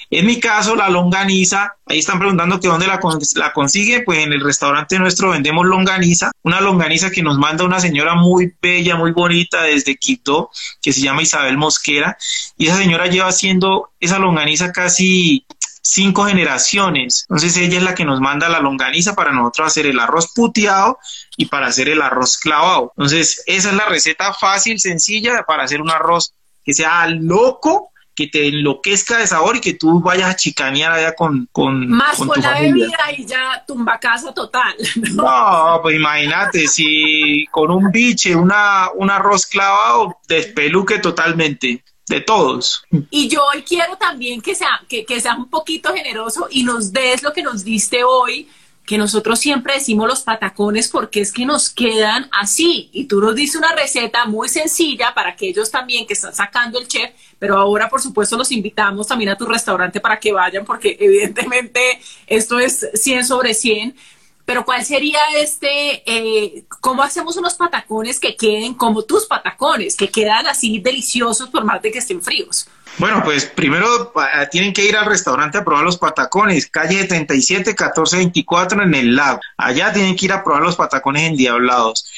En mi caso, la longaniza, ahí están preguntando que dónde la, la, consigue, pues en el restaurante nuestro vendemos longaniza, una longaniza que nos manda una señora muy bella, muy bonita desde Quito, que se llama Isabel Mosquera, y esa señora lleva haciendo esa longaniza casi cinco generaciones. Entonces ella es la que nos manda la longaniza para nosotros hacer el arroz puteado y para hacer el arroz clavado. Entonces esa es la receta fácil, sencilla para hacer un arroz que sea loco, que te enloquezca de sabor y que tú vayas a chicanear allá con, con, Más con, la bebida y ya tumba casa total. No, pues imagínate, si con un biche, una, un arroz clavado, despeluque totalmente de todos. Y yo hoy quiero también que sea, que, que seas un poquito generoso y nos des lo que nos diste hoy, que nosotros siempre decimos los patacones porque es que nos quedan así. Y tú nos diste una receta muy sencilla para aquellos también que están sacando el chef, pero ahora por supuesto los invitamos también a tu restaurante para que vayan porque evidentemente esto es 100 sobre 100 pero ¿cuál sería este, eh, cómo hacemos unos patacones que queden como tus patacones, que quedan así deliciosos por más de que estén fríos? Bueno, pues primero tienen que ir al restaurante a probar los patacones, calle 37, 1424 en el lago. Allá tienen que ir a probar los patacones endiablados.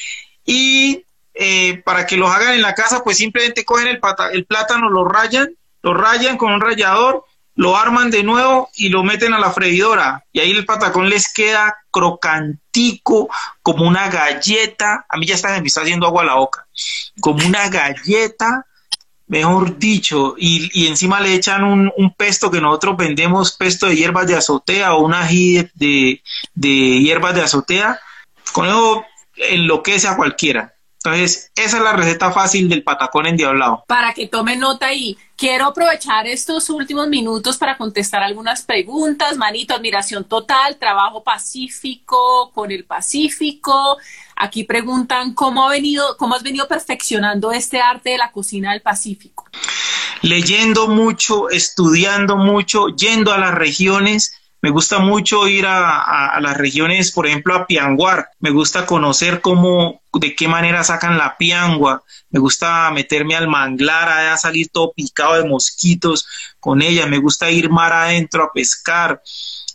Y eh, para que los hagan en la casa, pues simplemente cogen el, el plátano, lo rayan, lo rayan con un rallador lo arman de nuevo y lo meten a la freidora. Y ahí el patacón les queda crocantico, como una galleta. A mí ya está, me está haciendo agua a la boca. Como una galleta, mejor dicho. Y, encima le echan un, pesto que nosotros vendemos, pesto de hierbas de azotea o un ají de, de hierbas de azotea. con eso enloquece a cualquiera. Entonces, esa es la receta fácil del patacón endiablado. Para que tome nota y quiero aprovechar estos últimos minutos para contestar algunas preguntas. Manito, admiración total, trabajo pacífico con el Pacífico. Aquí preguntan cómo ha venido, cómo has venido perfeccionando este arte de la cocina del Pacífico. Leyendo mucho, estudiando mucho, yendo a las regiones me gusta mucho ir a, las regiones, por ejemplo, a Pianguar. Me gusta conocer cómo, de qué manera sacan la piangua. Me gusta meterme al manglar, a salir todo picado de mosquitos con ella. Me gusta ir mar adentro a pescar.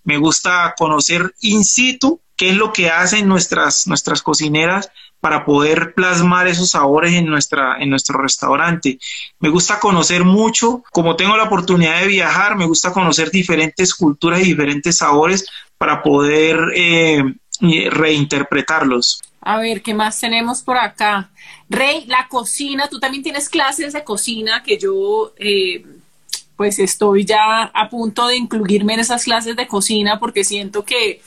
Me gusta conocer in situ qué es lo que hacen nuestras, nuestras cocineras para poder plasmar esos sabores en, nuestra, en nuestro restaurante. Me gusta conocer mucho, como tengo la oportunidad de viajar, me gusta conocer diferentes culturas y diferentes sabores para poder eh, reinterpretarlos. A ver, ¿qué más tenemos por acá? Rey, la cocina, tú también tienes clases de cocina que yo... Eh, pues estoy ya a punto de incluirme en esas clases de cocina porque siento que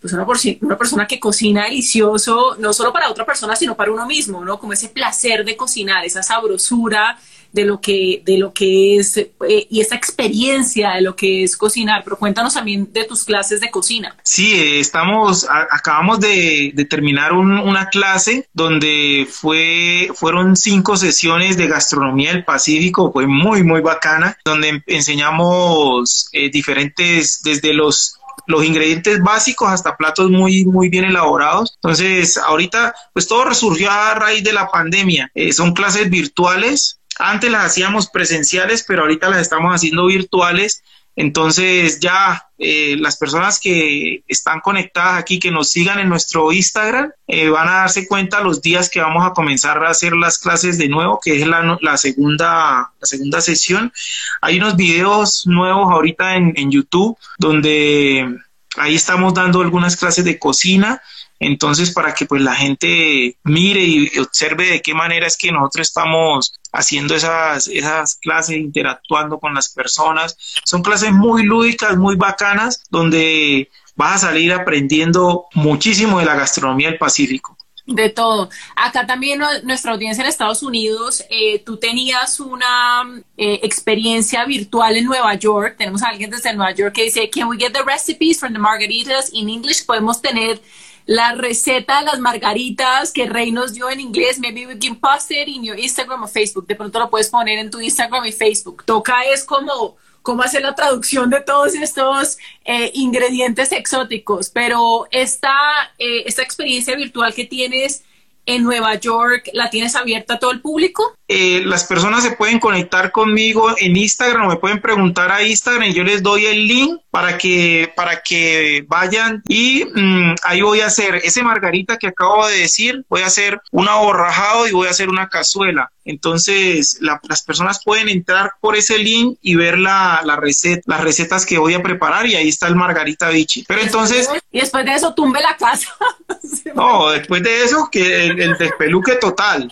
pues una, una persona que cocina delicioso, no solo para otra persona, sino para uno mismo, ¿no? Como ese placer de cocinar, esa sabrosura de lo que, de lo que es eh, y esa experiencia de lo que es cocinar. Pero cuéntanos también de tus clases de cocina. Sí, eh, estamos, acabamos de, terminar una clase donde fue, fueron cinco sesiones de gastronomía del Pacífico, fue muy, muy bacana, donde enseñamos eh, diferentes, desde los los ingredientes básicos hasta platos muy, muy bien elaborados. Entonces, ahorita, pues todo resurgió a raíz de la pandemia. Eh, son clases virtuales. Antes las hacíamos presenciales, pero ahorita las estamos haciendo virtuales entonces ya eh, las personas que están conectadas aquí, que nos sigan en nuestro Instagram, eh, van a darse cuenta los días que vamos a comenzar a hacer las clases de nuevo, que es la, segunda, la segunda sesión. Hay unos videos nuevos ahorita en, en YouTube donde ahí estamos dando algunas clases de cocina entonces, para que pues la gente mire y observe de qué manera es que nosotros estamos haciendo esas, esas clases, interactuando con las personas. Son clases muy lúdicas, muy bacanas, donde vas a salir aprendiendo muchísimo de la gastronomía del Pacífico. De todo. Acá también nuestra audiencia en Estados Unidos, eh, tú tenías una eh, experiencia virtual en Nueva York. Tenemos a alguien desde Nueva York que dice, can we get the recipes from the margaritas in English? Podemos tener la receta de las margaritas que Rey nos dio en inglés. Maybe we can post it in your Instagram o Facebook. De pronto lo puedes poner en tu Instagram y Facebook. Toca es como cómo hacer la traducción de todos estos eh, ingredientes exóticos, pero esta, eh, esta experiencia virtual que tienes en Nueva York, ¿la tienes abierta a todo el público? Eh, las personas se pueden conectar conmigo en Instagram o me pueden preguntar a Instagram y yo les doy el link para que, para que vayan y mm, ahí voy a hacer ese margarita que acabo de decir, voy a hacer un aborrajado y voy a hacer una cazuela. Entonces, las personas pueden entrar por ese link y ver la, receta, las recetas que voy a preparar y ahí está el margarita bichi. Pero entonces... Y después de eso tumbe la casa. no, después de eso que el, el despeluque total.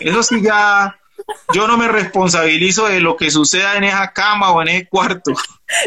Eso sí ya, yo no me responsabilizo de lo que suceda en esa cama o en ese cuarto.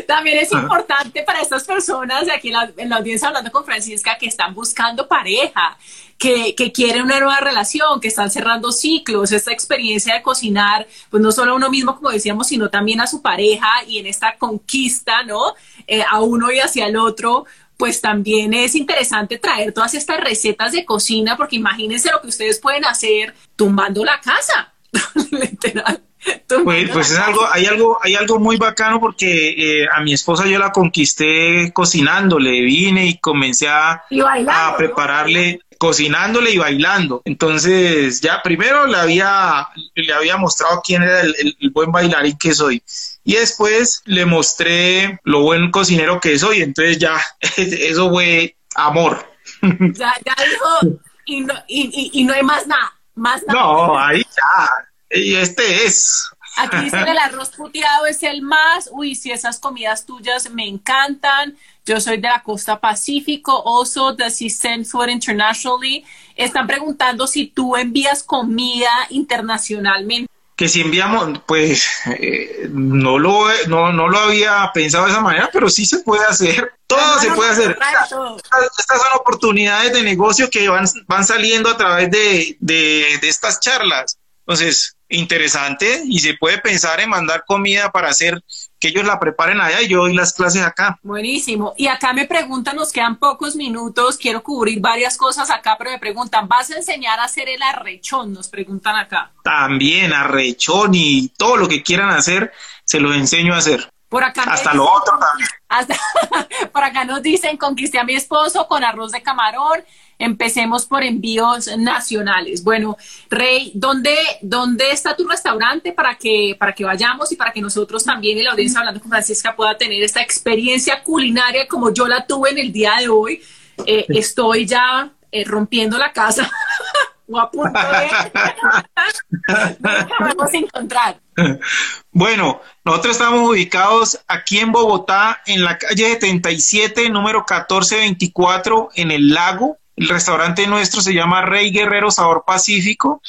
También es importante para estas personas, aquí en la, audiencia hablando con Francisca, que están buscando pareja, que, que, quieren una nueva relación, que están cerrando ciclos, esta experiencia de cocinar, pues no solo a uno mismo, como decíamos, sino también a su pareja y en esta conquista, ¿no? Eh, a uno y hacia el otro, pues también es interesante traer todas estas recetas de cocina, porque imagínense lo que ustedes pueden hacer tumbando la casa, literal. Pues, pues es algo, hay algo, hay algo muy bacano porque eh, a mi esposa yo la conquisté cocinándole, vine y comencé a, a prepararle, cocinándole y bailando. Entonces, ya primero le había, le había mostrado quién era el, el buen bailarín que soy y después le mostré lo buen cocinero que soy, entonces ya, eso fue amor. Ya, ya dijo, y no, y, y, no hay más nada, más nada. No, ahí ya, y este es. Aquí dice el arroz puteado es el más, uy, si esas comidas tuyas me encantan. Yo soy de la costa Pacífico, also the send Food Internationally. Están preguntando si tú envías comida internacionalmente que si enviamos, pues eh, no, lo, no, no lo había pensado de esa manera, pero sí se puede hacer. Todo se puede hacer. Estas, son oportunidades de negocio que van, van saliendo a través de, de, de estas charlas. Entonces, interesante y se puede pensar en mandar comida para hacer que ellos la preparen allá y yo doy las clases acá. Buenísimo. Y acá me preguntan, nos quedan pocos minutos, quiero cubrir varias cosas acá, pero me preguntan, ¿vas a enseñar a hacer el arrechón? Nos preguntan acá. También arrechón y todo lo que quieran hacer, se los enseño a hacer. Por acá hasta lo otro también. por acá nos dicen, conquisté a mi esposo con arroz de camarón Empecemos por envíos nacionales. Bueno, Rey, ¿dónde, ¿dónde está tu restaurante para que, para que vayamos y para que nosotros también en la audiencia hablando con Francisca pueda tener esta experiencia culinaria como yo la tuve en el día de hoy? Eh, estoy ya eh, rompiendo la casa o a punto de... vamos a encontrar. Bueno, nosotros estamos ubicados aquí en Bogotá, en la calle 77, número 1424, en el lago. El restaurante nuestro se llama Rey Guerrero Sabor Pacífico.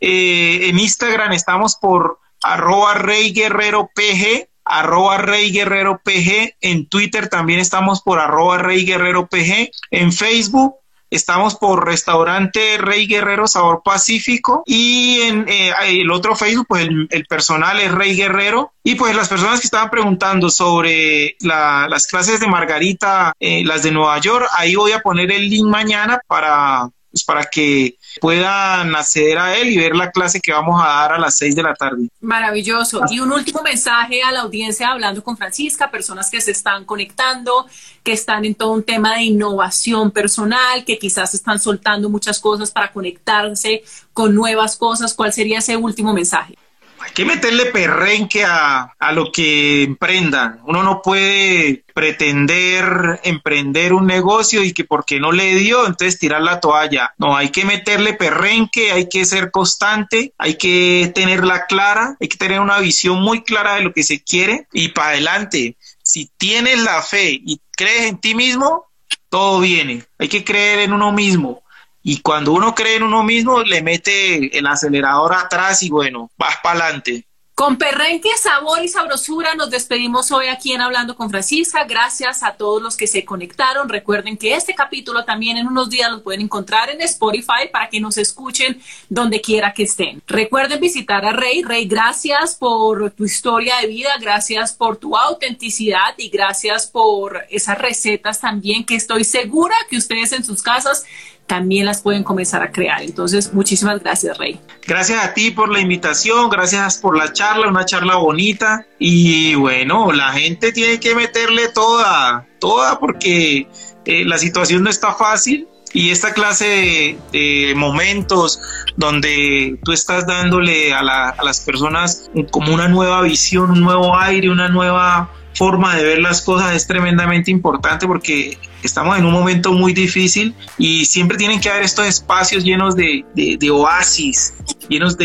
Eh, en Instagram estamos por arroba Rey Guerrero PG, arroba Rey Guerrero PG. En Twitter también estamos por arroba Rey Guerrero PG. En Facebook Estamos por Restaurante Rey Guerrero Sabor Pacífico y en eh, el otro Facebook, pues el, personal es Rey Guerrero. Y pues las personas que estaban preguntando sobre las clases de Margarita, eh, las de Nueva York, ahí voy a poner el link mañana para pues para que puedan acceder a él y ver la clase que vamos a dar a las seis de la tarde. Maravilloso. Y un último mensaje a la audiencia hablando con Francisca, personas que se están conectando, que están en todo un tema de innovación personal, que quizás están soltando muchas cosas para conectarse con nuevas cosas. ¿Cuál sería ese último mensaje? Hay que meterle perrenque a, a, lo que emprendan. Uno no puede pretender emprender un negocio y que porque no le dio, entonces tirar la toalla. No, hay que meterle perrenque, hay que ser constante, hay que tenerla clara, hay que tener una visión muy clara de lo que se quiere y para adelante. Si tienes la fe y crees en ti mismo, todo viene. Hay que creer en uno mismo y cuando uno cree en uno mismo, le mete el acelerador atrás y bueno, vas para adelante. Con perrenque, sabor y sabrosura nos despedimos hoy aquí en Hablando con Francisca. Gracias a todos los que se conectaron. Recuerden que este capítulo también en unos días lo pueden encontrar en Spotify para que nos escuchen donde quiera que estén. Recuerden visitar a Rey. Rey, gracias por tu historia de vida, gracias por tu autenticidad y gracias por esas recetas también que estoy segura que ustedes en sus casas también las pueden comenzar a crear. Entonces, muchísimas gracias, Rey. Gracias a ti por la invitación, gracias por la charla, una charla bonita. Y bueno, la gente tiene que meterle toda, toda, porque eh, la situación no está fácil. Y esta clase de, momentos donde tú estás dándole a, a las personas como una nueva visión, un nuevo aire, una nueva forma de ver las cosas es tremendamente importante porque estamos en un momento muy difícil y siempre tienen que haber estos espacios llenos de, oasis, llenos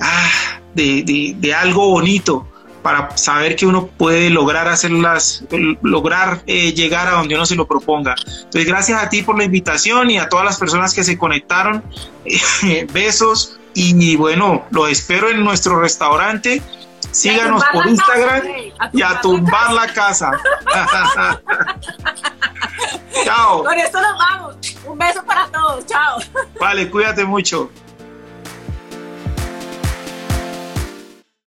ah, de, de, algo bonito para saber que uno puede lograr hacerlas, lograr eh, llegar a donde uno se lo proponga. Entonces, gracias a ti por la invitación y a todas las personas que se conectaron. besos y bueno, los espero en nuestro restaurante Síganos por Instagram y a tumbar la casa. Chao. Con esto nos vamos. Un beso para todos. Chao. Vale, cuídate mucho.